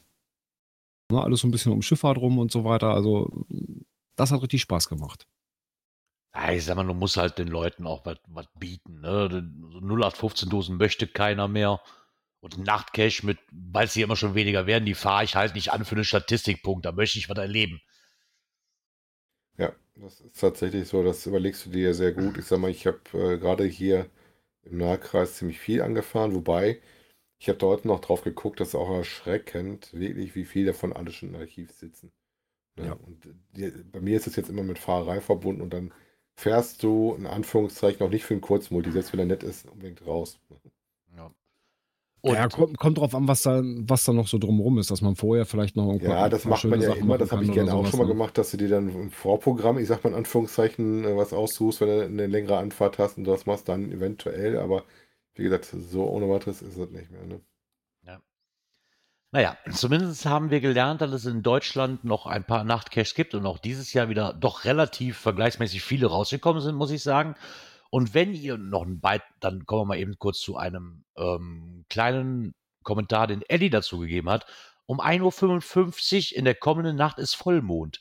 Ne, alles so ein bisschen um Schifffahrt rum und so weiter. Also, das hat richtig Spaß gemacht. Ja, ich sag mal, du musst halt den Leuten auch was bieten. Ne? So 0815-Dosen möchte keiner mehr. Und Nachtcash mit, weil sie immer schon weniger werden, die fahre ich halt nicht an für einen Statistikpunkt. Da möchte ich was erleben. Ja, das ist tatsächlich so. Das überlegst du dir ja sehr gut. Ich sag mal, ich habe äh, gerade hier im Nahkreis ziemlich viel angefahren, wobei ich habe da heute noch drauf geguckt, das ist auch erschreckend, wirklich, wie viele davon alle schon im Archiv sitzen. Ne? Ja. Und die, bei mir ist es jetzt immer mit Fahrerei verbunden und dann fährst du in Anführungszeichen auch nicht für einen Kurzmulti, selbst wenn er nett ist, unbedingt raus. Ja. Und ja, kommt, kommt drauf an, was da, was da noch so drumherum ist, dass man vorher vielleicht noch irgendwo Ja, das macht man ja Sachen immer, das habe ich gerne auch schon mal ne? gemacht, dass du dir dann im Vorprogramm, ich sag mal in Anführungszeichen, äh, was aussuchst, wenn du eine längere Anfahrt hast und das machst dann eventuell, aber wie gesagt, so ohne weiteres ist das nicht mehr. Ne? Naja, zumindest haben wir gelernt, dass es in Deutschland noch ein paar Nachtcaches gibt und auch dieses Jahr wieder doch relativ vergleichsmäßig viele rausgekommen sind, muss ich sagen. Und wenn ihr noch ein Byte, dann kommen wir mal eben kurz zu einem ähm, kleinen Kommentar, den Eddie dazu gegeben hat. Um 1.55 Uhr in der kommenden Nacht ist Vollmond.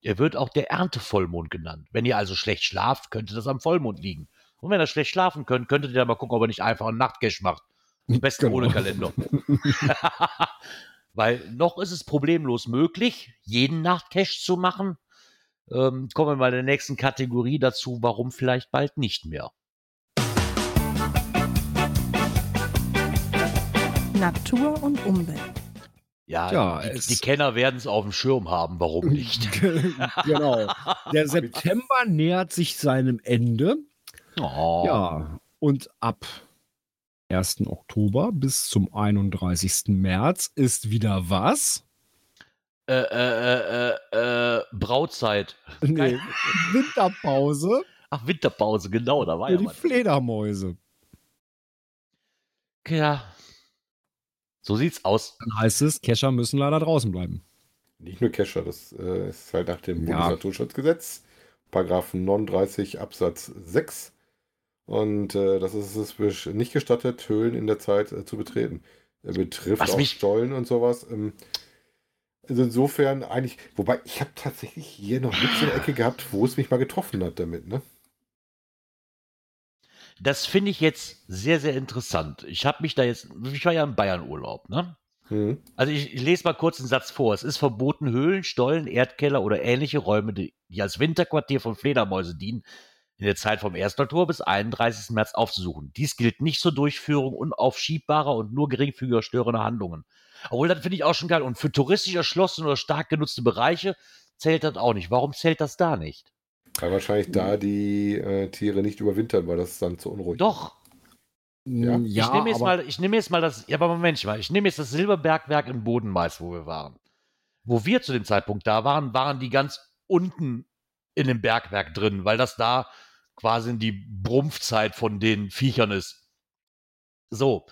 Er wird auch der Erntevollmond genannt. Wenn ihr also schlecht schlaft, könnte das am Vollmond liegen. Und wenn ihr schlecht schlafen könnt, könntet ihr dann mal gucken, ob ihr nicht einfach einen Nachtcache macht. Am besten Genau. ohne Kalender. <laughs> Weil noch ist es problemlos möglich, jeden Nachtcache zu machen. Ähm, kommen wir mal in der nächsten Kategorie dazu, warum vielleicht bald nicht mehr. Natur und Umwelt. Ja, Ja, die, die Kenner werden es auf dem Schirm haben, warum <laughs> nicht. genau. Der <laughs> September nähert sich seinem Ende. Oh. Ja, und ab 1. Oktober bis zum 31. März ist wieder was? Äh, äh, äh, äh, äh, Brautzeit. <laughs> Nee, Winterpause Ach, Winterpause, genau, da war für ja die was. Fledermäuse. Ja. So sieht's aus. Dann heißt es, Kescher müssen leider draußen bleiben. Nicht nur Kescher, das äh, ist halt nach dem Ja. Bundesnaturschutzgesetz, Paragraph 39 Absatz 6. Und äh, das ist es nicht gestattet, Höhlen in der Zeit äh, zu betreten. Er betrifft Was auch mich- Stollen und sowas. Ähm, also insofern eigentlich, wobei ich habe tatsächlich hier noch nichts in der Ecke gehabt, wo es mich mal getroffen hat damit, ne? Das finde ich jetzt sehr, sehr interessant. Ich habe mich da jetzt, ich war ja im Bayern-Urlaub, ne? Hm. Also ich, ich lese mal kurz einen Satz vor. Es ist verboten, Höhlen, Stollen, Erdkeller oder ähnliche Räume, die, die als Winterquartier von Fledermäusen dienen, in der Zeit vom 1. Oktober bis 31. März aufzusuchen. Dies gilt nicht zur Durchführung unaufschiebbarer und nur geringfügiger störender Handlungen. Obwohl, das finde ich auch schon geil. Und für touristisch erschlossene oder stark genutzte Bereiche zählt das auch nicht. Warum zählt das da nicht? Weil wahrscheinlich da die äh, Tiere nicht überwintern, weil das dann zu unruhig Doch, Ja. Mm, ich nehme jetzt, aber- mal, ich nehme jetzt mal das, ja, aber Moment mal, ich nehme jetzt das Silberbergwerk in Bodenmais, wo wir waren. Wo wir zu dem Zeitpunkt da waren, waren die ganz unten in dem Bergwerk drin, weil das da quasi die Brumpfzeit von den Viechern ist. So,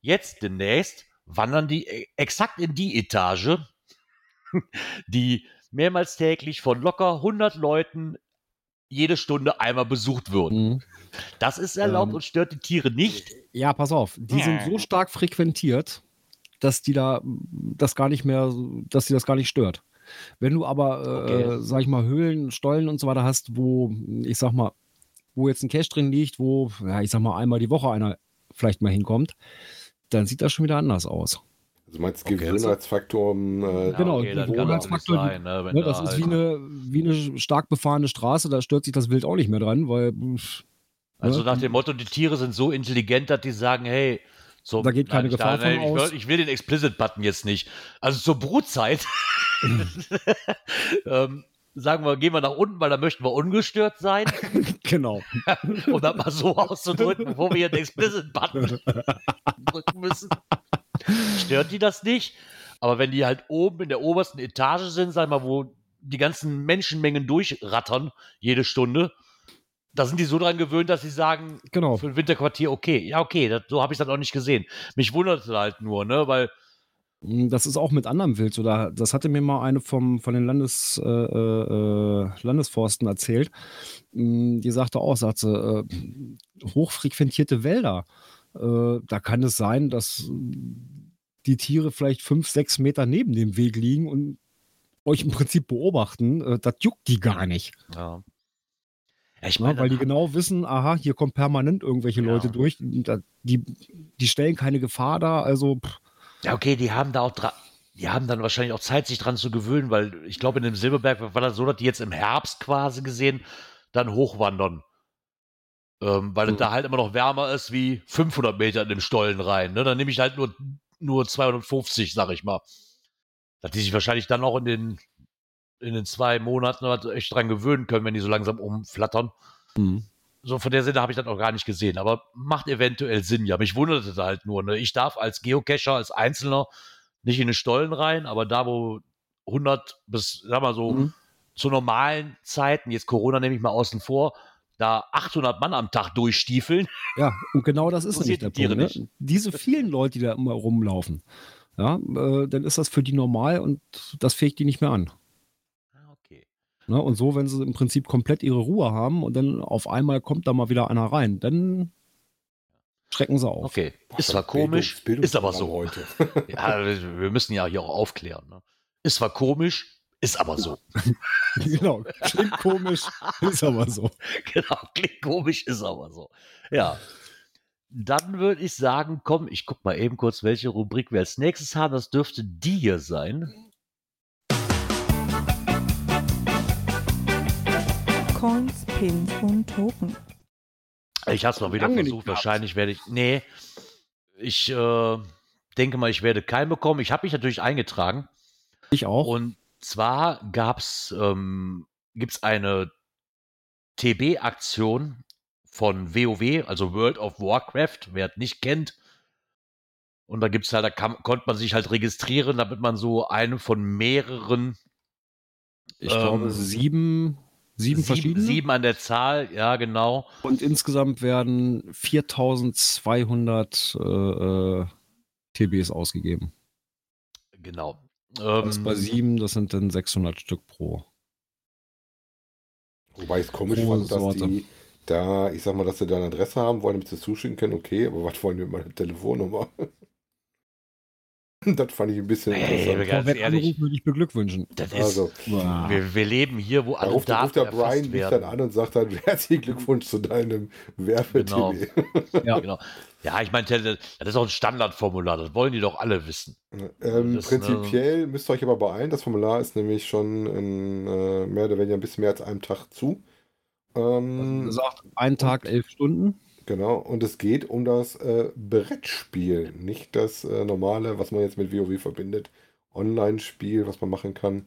jetzt demnächst wandern die e- exakt in die Etage, <laughs> die mehrmals täglich von locker 100 Leuten jede Stunde einmal besucht wird. Mhm. Das ist erlaubt Ähm, und stört die Tiere nicht. Ja, pass auf. Die sind so stark frequentiert, dass die da das gar nicht mehr, dass die das gar nicht stört. Wenn du aber, äh, Okay. sag ich mal, Höhlen, Stollen und so weiter hast, wo, ich sag mal, wo jetzt ein Cache drin liegt, wo, ja, ich sag mal, einmal die Woche einer vielleicht mal hinkommt, dann sieht das schon wieder anders aus. Also meinst Okay, Gewöhnheitsfaktor, um, äh, Genau, okay, das die kann natürlich Wohnheitsfaktor, sein, ne, wenn Ne, da das ist halt- wie eine, wie eine stark befahrene Straße, da stört sich das Wild auch nicht mehr dran, weil pff, Also ne, nach dem Motto, die Tiere sind so intelligent, dass die sagen, hey, so, Da geht keine ich, Gefahr von ich, will, aus. ich will den Explicit-Button jetzt nicht. Also zur Brutzeit, <laughs> <laughs> ähm, sagen wir, gehen wir nach unten, weil da möchten wir ungestört sein, <laughs> genau. um das mal so auszudrücken, bevor wir hier den Explicit-Button drücken müssen. Stört die das nicht? Aber wenn die halt oben in der obersten Etage sind, sag mal, wo die ganzen Menschenmengen durchrattern, jede Stunde, da sind die so dran gewöhnt, dass sie sagen, Genau. für ein Winterquartier okay. Ja, okay, das, so habe ich das auch nicht gesehen. Mich wunderte halt nur, ne, weil Das ist auch mit anderem Wild so. Da, das hatte mir mal eine vom, von den Landes, äh, äh, Landesforsten erzählt. Mm, Die sagte auch, sagt sie, äh, hochfrequentierte Wälder. Äh, da kann es sein, dass die Tiere vielleicht fünf, sechs Meter neben dem Weg liegen und euch im Prinzip beobachten. Äh, das juckt die gar nicht. ja. Ja, ich Ne? meine, Weil die genau wissen, aha, hier kommen permanent irgendwelche Ja. Leute durch. Die, die stellen keine Gefahr dar. Also, pff, Ja, okay, die haben da auch die haben dann wahrscheinlich auch Zeit, sich dran zu gewöhnen, weil ich glaube, in dem Silberberg war das so, dass die jetzt im Herbst quasi gesehen dann hochwandern. Ähm, weil Mhm. es da halt immer noch wärmer ist wie 500 Meter in dem Stollen rein. Ne? Dann nehme ich halt nur, nur 250, sag ich mal. Dass die sich wahrscheinlich dann auch in den, in den zwei Monaten echt dran gewöhnen können, wenn die so langsam umflattern. So von der Sinne habe ich das auch gar nicht gesehen, aber macht eventuell Sinn. Ja, mich wunderte das halt nur. Ne? Ich darf als Geocacher, als Einzelner nicht in den Stollen rein, aber da, wo 100 bis, sag mal so, Mhm. zu normalen Zeiten, jetzt Corona nehme ich mal außen vor, da 800 Mann am Tag durchstiefeln. Ja, und genau das <laughs> ist nämlich der Punkt. Ne? Diese vielen Leute, die da immer rumlaufen, ja, äh, dann ist das für die normal und das fegt die nicht mehr an. Ne? Und so, wenn sie im Prinzip komplett ihre Ruhe haben und dann auf einmal kommt da mal wieder einer rein, dann schrecken sie auf. Okay. Boah, Ist zwar komisch, ist aber so. Heute. <laughs> Ja, wir wir müssen ja hier auch aufklären. Ne? Ist zwar komisch, ist aber so. <laughs> genau. Klingt komisch, ist aber so. <laughs> genau, klingt komisch, ist aber so. Ja. Dann würde ich sagen, komm, ich guck mal eben kurz, welche Rubrik wir als nächstes haben. Das dürfte die hier sein. Coins, Pins und Token. Ich habe es mal wieder Lange versucht. Wahrscheinlich werde ich. Nee. Ich äh, denke mal, ich werde keinen bekommen. Ich habe mich natürlich eingetragen. Ich auch. Und zwar gab's, ähm, gibt's eine TB-Aktion von WoW, also World of Warcraft, wer es nicht kennt. Und da gibt's halt, da kann, konnte man sich halt registrieren, damit man so eine von mehreren ich glaube, ähm, sieben, sieben, sieben, verschiedene. sieben an der Zahl, ja genau. Und insgesamt werden 4200 äh, äh, TBs ausgegeben. Genau. Das Ähm, bei sieben, das sind dann 600 Stück pro. Wobei ich es komisch Pro fand, dass Sorte. die da, ich sag mal, dass sie da eine Adresse haben wollen, damit sie es zuschicken können, okay, aber was wollen wir mit meiner Telefonnummer? <laughs> <laughs> das fand ich ein bisschen Hey, interessant. Ganz Vorweg ehrlich. anrufen würde ich beglückwünschen. das ist, Also, Wow. wir, wir leben hier, wo da alle ruft, da ruft Daten der Brian mich dann an und sagt dann, <laughs> herzlichen Glückwunsch zu deinem werbe Genau. <laughs> Ja. Genau. Ja, ich meine, das ist auch ein Standardformular, das wollen die doch alle wissen. Ähm, Das, prinzipiell müsst ihr euch aber beeilen. Das Formular ist nämlich schon in äh, mehr oder weniger ein bisschen mehr als einem Tag zu. Ähm, sagt, ein Tag, elf Stunden. Genau, und es geht um das äh, Brettspiel, nicht das äh, normale, was man jetzt mit WoW verbindet. Online-Spiel, was man machen kann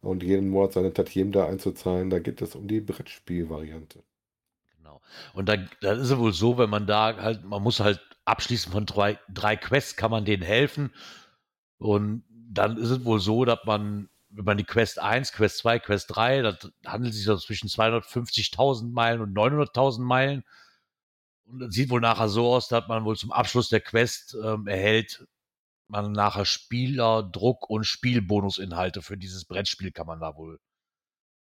und jeden Monat seine Tatiem da einzuzahlen. Da geht es um die Brettspiel-Variante. Genau. Und da, da ist es wohl so, wenn man da halt, man muss halt abschließen von drei, drei Quests, kann man denen helfen. Und dann ist es wohl so, dass man, wenn man die Quest 1, Quest 2, Quest 3, das handelt sich so zwischen 250.000 Meilen und 900.000 Meilen. Und das sieht wohl nachher so aus, dass man wohl zum Abschluss der Quest ähm, erhält man nachher Spieler, Druck und Spielbonusinhalte für dieses Brettspiel kann man da wohl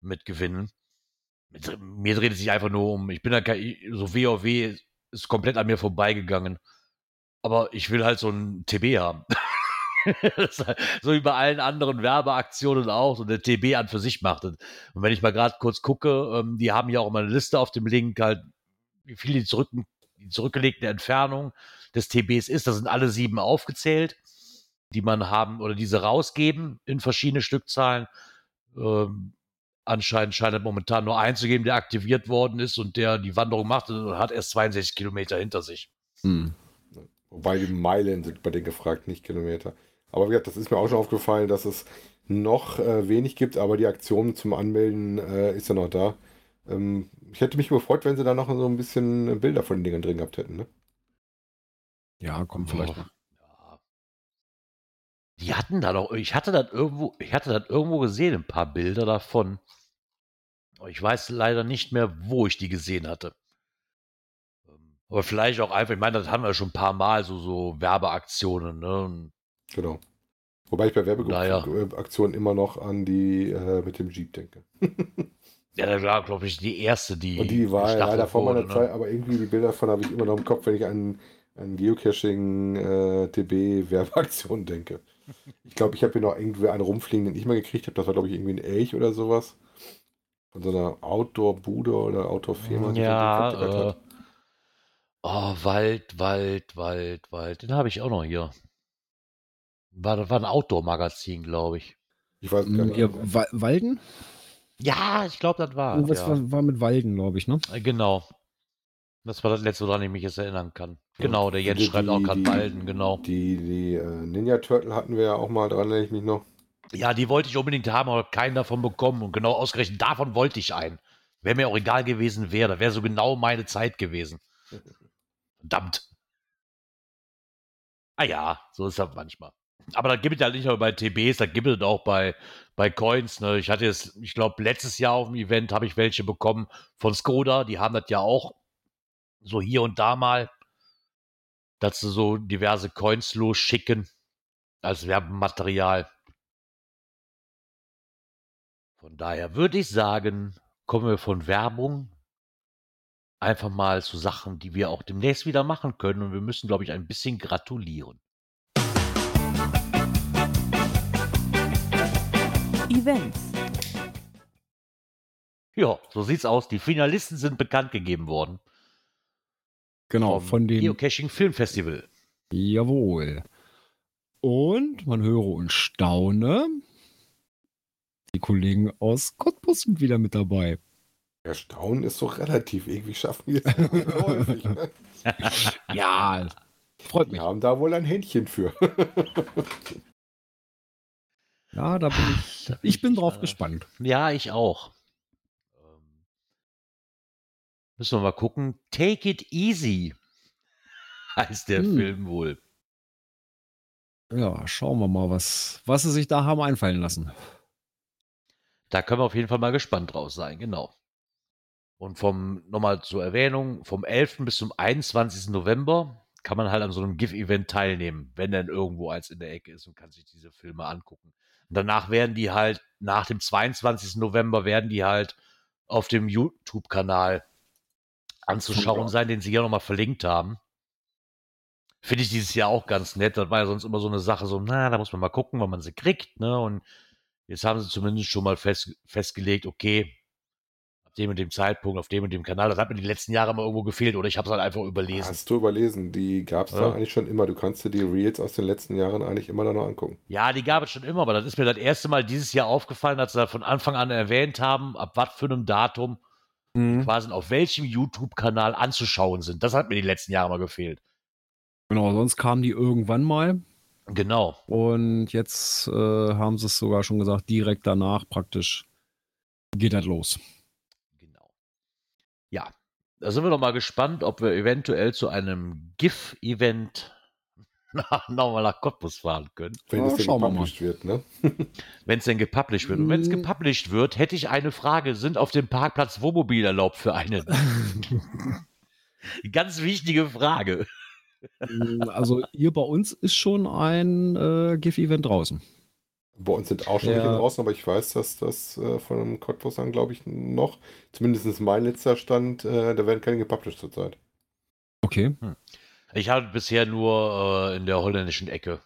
mitgewinnen. Mit, mir dreht es sich einfach nur um, ich bin da so WoW ist komplett an mir vorbeigegangen. Aber ich will halt so ein TB haben. <laughs> So wie bei allen anderen Werbeaktionen auch, so eine TB an für sich macht. Und wenn ich mal gerade kurz gucke, ähm, die haben ja auch immer eine Liste auf dem Link, halt, wie viel die, zurück, die zurückgelegte Entfernung des TBs ist. Da sind alle sieben aufgezählt, die man haben oder diese rausgeben in verschiedene Stückzahlen. Ähm, anscheinend scheint es momentan nur einen zu geben, der aktiviert worden ist und der die Wanderung macht und hat erst 62 Kilometer hinter sich. Hm. Wobei die Meilen sind bei denen gefragt, nicht Kilometer. Aber wie gesagt, das ist mir auch schon aufgefallen, dass es noch äh, wenig gibt, aber die Aktion zum Anmelden äh, ist ja noch da. Ähm, ich hätte mich gefreut, wenn sie da noch so ein bisschen Bilder von den Dingen drin gehabt hätten. Ne? Ja, kommt vielleicht noch. Ja. Die hatten da doch, ich hatte das irgendwo, ich hatte das irgendwo gesehen, ein paar Bilder davon. Ich weiß leider nicht mehr, wo ich die gesehen hatte. Ähm, aber vielleicht auch einfach, ich meine, das haben wir schon ein paar Mal, so, so Werbeaktionen. Ne? Genau. Wobei ich bei Naja. Werbeaktionen immer noch an die äh, mit dem Jeep denke. <laughs> ja, das war, glaube ich, die erste, die. Und die war ja gestaffelt leider vor meiner ne? Zeit, aber irgendwie die Bilder davon habe ich immer noch im Kopf, wenn ich an, an Geocaching äh, TB Werbeaktionen denke. Ich glaube, ich habe hier noch irgendwie einen rumfliegen, den ich mal gekriegt habe. Das war, glaube ich, irgendwie ein Elch oder sowas. Von so einer Outdoor-Bude oder Outdoor-Firma. die Ja, vertickert äh, oh, Wald, Wald, Wald, Wald. Den habe ich auch noch hier. War, das war ein Outdoor-Magazin, glaube ich. Ich weiß gar nicht. Wa Walden? Ja, ich glaube, das war. Irgendwas ja. war, war mit Walden, glaube ich, ne? Äh, Genau. Das war das letzte, woran ich mich jetzt erinnern kann. Genau, der Jens Die- schreibt auch gerade Walden, genau. Die, die äh, Ninja Turtle hatten wir ja auch mal dran, erinnere ich mich noch. Ja, die wollte ich unbedingt haben, aber keinen davon bekommen. Und genau ausgerechnet davon wollte ich einen. Wäre mir auch egal gewesen, wer. Das wäre so genau meine Zeit gewesen. <laughs> Verdammt. Ah ja, so ist das manchmal. Aber da gibt es ja nicht nur bei TBs, da gibt es auch bei, bei Coins. Ne? Ich hatte jetzt, ich glaube, letztes Jahr auf dem Event habe ich welche bekommen von Skoda. Die haben das ja auch so hier und da mal, dass sie so diverse Coins losschicken als Werbematerial. Von daher würde ich sagen, kommen wir von Werbung einfach mal zu Sachen, die wir auch demnächst wieder machen können. Und wir müssen, glaube ich, ein bisschen gratulieren. Events. Ja, so sieht's aus. Die Finalisten sind bekannt gegeben worden. Genau, vom von dem. Geocaching Film Festival. Jawohl. Und man höre und staune. Die Kollegen aus Cottbus sind wieder mit dabei. Erstaunen ist doch relativ. Irgendwie schaffen wir es <laughs> häufig. Ne? Ja, freut mich. Wir haben da wohl ein Händchen für. <laughs> Ja, da bin ich. Ich bin drauf gespannt. Ja, ich auch. Ähm, müssen wir mal gucken. Take It Easy <laughs> heißt der Hm. Film wohl. Ja, schauen wir mal, was, was sie sich da haben einfallen lassen. Da können wir auf jeden Fall mal gespannt draus sein, genau. Und vom, nochmal zur Erwähnung, vom 11. bis zum 21. November kann man halt an so einem GIF-Event teilnehmen, wenn dann irgendwo eins in der Ecke ist und kann sich diese Filme angucken. Und danach werden die halt, nach dem 22. November werden die halt auf dem YouTube-Kanal anzuschauen sein, den sie ja nochmal verlinkt haben. Finde ich dieses Jahr auch ganz nett. Das war ja sonst immer so eine Sache, so, na, da muss man mal gucken, wann man sie kriegt, ne? Und jetzt haben sie zumindest schon mal fest, festgelegt, okay, dem und dem Zeitpunkt, auf dem und dem Kanal. Das hat mir die letzten Jahre mal irgendwo gefehlt oder ich habe es halt einfach überlesen. Hast du überlesen? Die gab es Ja. da eigentlich schon immer. Du kannst dir die Reels aus den letzten Jahren eigentlich immer da noch angucken. Ja, die gab es schon immer, aber das ist mir das erste Mal dieses Jahr aufgefallen, dass sie da von Anfang an erwähnt haben, ab was für einem Datum quasi auf welchem YouTube-Kanal anzuschauen sind. Das hat mir die letzten Jahre mal gefehlt. Genau, sonst kamen die irgendwann mal. Genau. Und jetzt äh, haben sie es sogar schon gesagt, direkt danach praktisch geht das los. Da sind wir noch mal gespannt, ob wir eventuell zu einem GIF-Event nochmal nach Cottbus fahren können. Wenn Ja, es denn gepublished wird, ne? <laughs> Wenn es denn gepublished wird. Und wenn es Mm. gepublished wird, hätte ich eine Frage. Sind auf dem Parkplatz Wohnmobil erlaubt für einen? <laughs> Ganz wichtige Frage. also hier bei uns ist schon ein äh, GIF-Event draußen. Bei uns sind auch schon Ja. welche draußen, aber ich weiß, dass das äh, von einem Cottbus an, glaube ich, noch, zumindest mein letzter Stand, äh, da werden keine gepublished zurzeit. Okay. Ich habe bisher nur äh, in der holländischen Ecke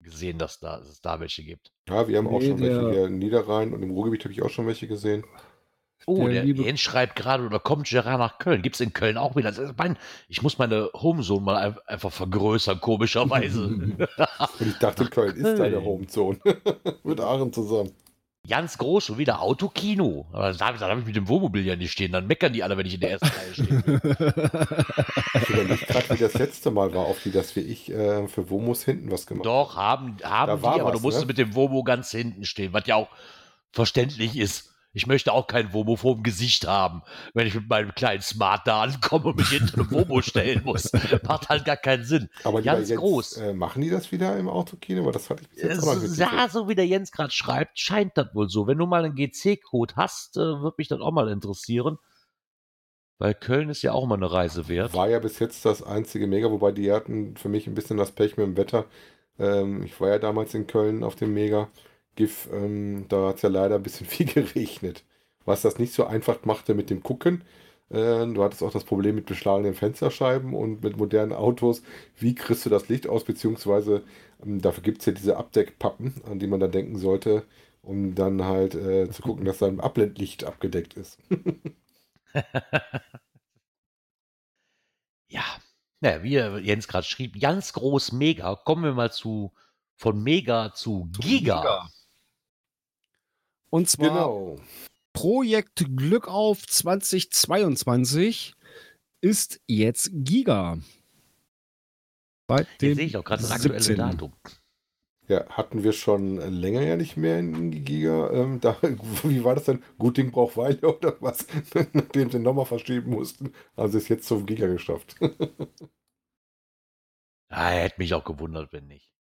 gesehen, dass, da, dass es da welche gibt. Ja, wir haben auch Nee, schon welche der- hier in Niederrhein und im Ruhrgebiet habe ich auch schon welche gesehen. Oh, Der der, Jens schreibt gerade, oder kommt Gerard nach Köln? Gibt es in Köln auch wieder? Ist mein, ich muss meine Homezone mal ein- einfach vergrößern, komischerweise. <laughs> Und ich dachte, Köln ist deine Köln. Homezone. <laughs> Mit Aachen zusammen. Ganz groß, schon wieder Autokino. Aber da, habe ich mit dem Wohnmobil ja nicht stehen. Dann meckern die alle, wenn ich in der ersten Reihe stehe. <laughs> Ich überlege gerade, wie das letzte Mal war, auf die, dass wir ich äh, für Womus hinten was gemacht Doch, haben, haben Da die, aber was, du musstest ne? mit dem Womo ganz hinten stehen, was ja auch verständlich ist. Ich möchte auch kein Womo vor dem Gesicht haben, wenn ich mit meinem kleinen Smart da ankomme und mich hinter einem Womo stellen muss. Macht halt gar keinen Sinn. Aber Ganz Jens, groß. Äh, machen die das wieder im Autokino? Aber das hatte ich bis jetzt auch ja, so wie der Jens gerade schreibt, scheint das wohl so. Wenn du mal einen GC-Code hast, äh, würde mich das auch mal interessieren. Weil Köln ist ja auch mal eine Reise wert. War ja bis jetzt das einzige Mega, wobei die hatten für mich ein bisschen das Pech mit dem Wetter. Ähm, ich war ja damals in Köln auf dem Mega GIF, ähm, da hat es ja leider ein bisschen <laughs> viel geregnet. Was das nicht so einfach machte mit dem Gucken. Äh, du hattest auch das Problem mit beschlagenen Fensterscheiben und mit modernen Autos. Wie kriegst du das Licht aus? Beziehungsweise ähm, dafür gibt es ja diese Abdeckpappen, an die man da denken sollte, um dann halt äh, zu gucken, dass sein Abblendlicht abgedeckt ist. <laughs> Ja, ja wie Jens gerade schrieb, ganz groß Mega. Kommen wir mal zu von Mega zu Giga. Und zwar Genau. Projekt Glück auf 2022 ist jetzt Giga. Bei Jetzt dem sehe ich auch gerade das aktuelle 17.. Datum. Ja, hatten wir schon länger ja nicht mehr in Giga. Ähm, da, <laughs> wie war das denn? Gut Ding braucht Weile <laughs> oder was? <laughs> Nachdem sie nochmal verschieben mussten, haben sie es jetzt zum Giga geschafft. Ah, hätte mich auch gewundert, wenn nicht.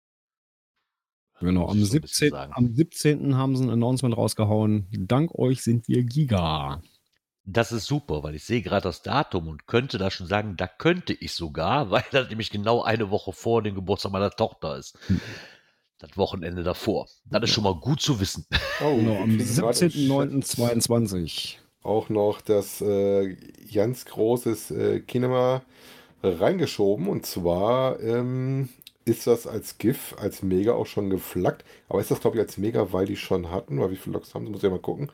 Genau, am ich so ein bisschen 17. sagen. am 17. haben sie ein Announcement rausgehauen. Dank euch sind wir Giga. Das ist super, weil ich sehe gerade das Datum und könnte da schon sagen, da könnte ich sogar, <laughs> weil das nämlich genau eine Woche vor dem Geburtstag meiner Tochter ist. Hm. Das Wochenende davor. Das ist schon mal gut zu wissen. Oh, Genau, am kriegen gerade im Chat 17.09.22. Auch noch das äh, ganz großes äh, Kinema reingeschoben. Und zwar ähm, ist das als GIF, als Mega auch schon geflaggt. Aber ist das, glaube ich, als Mega, weil die schon hatten? Weil wie viele Loks haben sie? Muss ich ja mal gucken.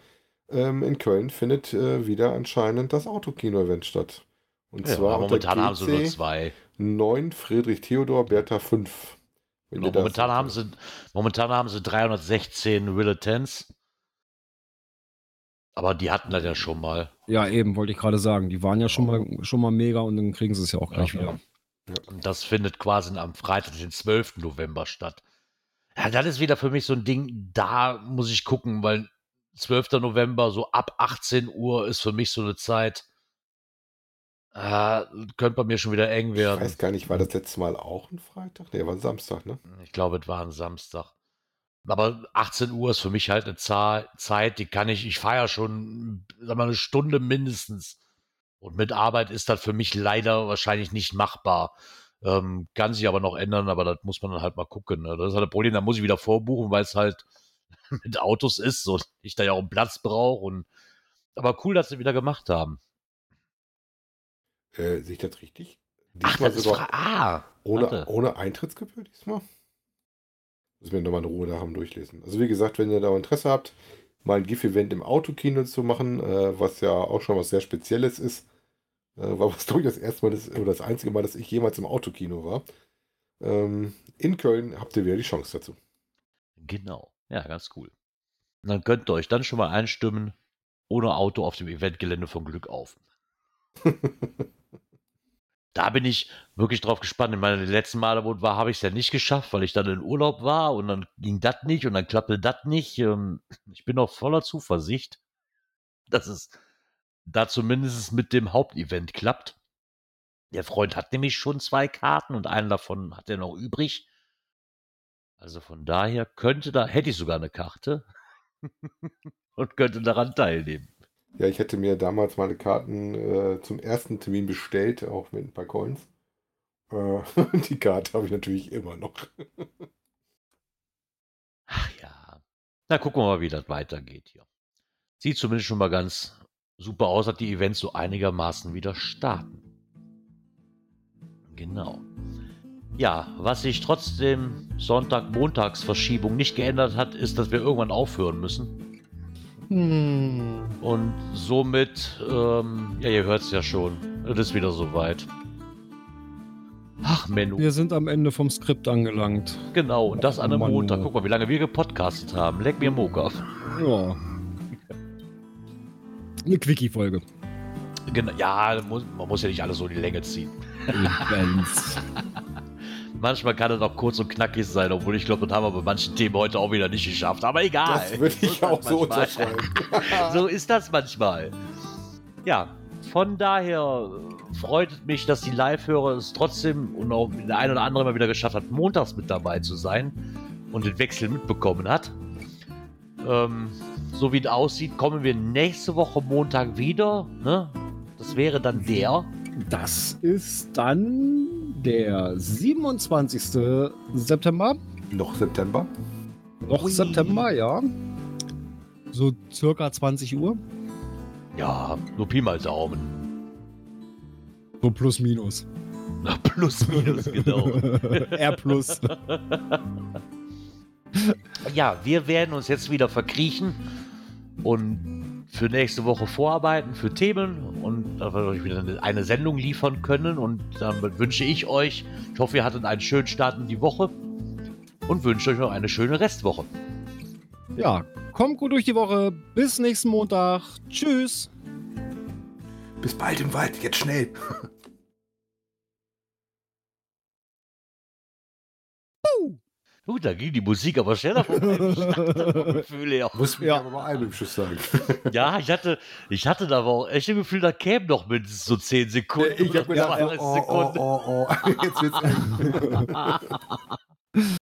Ähm, in Köln findet äh, wieder anscheinend das Autokino-Event statt. Und Ja, zwar momentan haben sie nur zwei. 9 Friedrich Theodor Bertha 5. Wenn Genau, momentan, haben sie, momentan haben sie 316 Willetens. Aber die hatten das ja schon mal. Ja, eben, wollte ich gerade sagen. Die waren ja schon mal, schon mal mega und dann kriegen sie es ja auch gleich Ja. wieder. Und das findet quasi am Freitag, den 12. November statt. Ja, das ist wieder für mich so ein Ding, da muss ich gucken, weil 12. November, so ab 18 Uhr ist für mich so eine Zeit, äh, könnte bei mir schon wieder eng Ich werden. weiß gar nicht, war das letzte Mal auch ein Freitag? Nee, war ein Samstag, ne? Ich glaube, es war ein Samstag. Aber 18 Uhr ist für mich halt eine Zahl, Zeit, die kann ich, ich ja schon, sag mal, eine Stunde mindestens. Und mit Arbeit ist das für mich leider wahrscheinlich nicht machbar. Ähm, kann sich aber noch ändern, aber das muss man dann halt mal gucken. Ne? Das ist halt ein Problem, da muss ich wieder vorbuchen, weil es halt <laughs> mit Autos ist und ich da ja auch einen Platz brauche. Und aber cool, dass sie wieder gemacht haben. Äh, sehe ich das richtig? Ach, Diesmal das ist sogar ah, ohne, warte. ohne Eintrittsgebühr diesmal? Müssen wir nochmal in Ruhe da haben durchlesen. Also wie gesagt, wenn ihr da Interesse habt, mal ein GIF-Event im Autokino zu machen, äh, was ja auch schon was sehr Spezielles ist, äh, war was <laughs> glaube ich das erste Mal, das, oder das einzige Mal, dass ich jemals im Autokino war. Ähm, in Köln habt ihr wieder die Chance dazu. Genau. Ja, ganz cool. Und dann könnt ihr euch dann schon mal einstimmen, ohne Auto auf dem Eventgelände von Glück auf. <laughs> da bin ich wirklich drauf gespannt. Ich meine, letzten Male, wo war, habe ich es ja nicht geschafft, weil ich dann in Urlaub war und dann ging das nicht und dann klappte das nicht. Ähm, Ich bin auch voller Zuversicht, dass es da zumindest mit dem Hauptevent klappt. Der Freund hat nämlich schon zwei Karten und einen davon hat er noch übrig. Also von daher könnte da, hätte ich sogar eine Karte <laughs> und könnte daran teilnehmen. Ja, ich hätte mir damals meine Karten äh, zum ersten Termin bestellt, auch mit ein paar Coins. Äh, <laughs> die Karte habe ich natürlich immer noch. Ach ja. Na, gucken wir mal, wie das weitergeht hier. Sieht zumindest schon mal ganz super aus, dass die Events so einigermaßen wieder starten. Genau. Ja, was sich trotzdem Sonntag-Montags-Verschiebung nicht geändert hat, ist, dass wir irgendwann aufhören müssen. Und somit, ähm, ja, ihr hört es ja schon, es ist wieder soweit. Ach, Menno. Wir sind am Ende vom Skript angelangt. Genau, und das an einem Mann, Montag. oh. Guck mal, wie lange wir gepodcastet haben. Leck mir Moka. Ja. Eine Quickie-Folge. Genau, ja, man muss ja nicht alles so in die Länge ziehen. <laughs> Manchmal kann es auch kurz und knackig sein, obwohl ich glaube, das haben wir bei manchen Themen heute auch wieder nicht geschafft. Aber egal. Das würde ich auch so unterschreiben. <laughs> so ist das manchmal. Ja, von daher freut es mich, dass die Live-Hörer es trotzdem und auch der ein oder andere mal wieder geschafft hat, montags mit dabei zu sein und den Wechsel mitbekommen hat. Ähm, so wie es aussieht, kommen wir nächste Woche Montag wieder. Ne? Das wäre dann der. Das ist dann der 27. September. Noch September? Noch Ui. September, ja. So circa 20 Uhr. Ja, nur Pi mal Daumen. So plus minus. Na, plus, minus, genau. <laughs> R plus. Ja, wir werden uns jetzt wieder verkriechen und für nächste Woche vorarbeiten, für Themen und da wir euch wieder eine- eine Sendung liefern können. Und damit wünsche ich euch, ich hoffe, ihr hattet einen schönen Start in die Woche und wünsche euch noch eine schöne Restwoche. Ja, kommt gut durch die Woche. Bis nächsten Montag. Tschüss. Bis bald im Wald, jetzt schnell. Gut, da ging die Musik aber schneller vorbei. <laughs> Ich dachte, Gefühl her. Muss mir Ja. aber mal einem im Schuss sagen. <laughs> Ja, ich hatte, ich hatte da aber auch echt das Gefühl, da kämen noch mindestens so 10 Sekunden. Ich habe oder gedacht, 32 oh, oh, oh, oh, oh. Jetzt wird's. <laughs>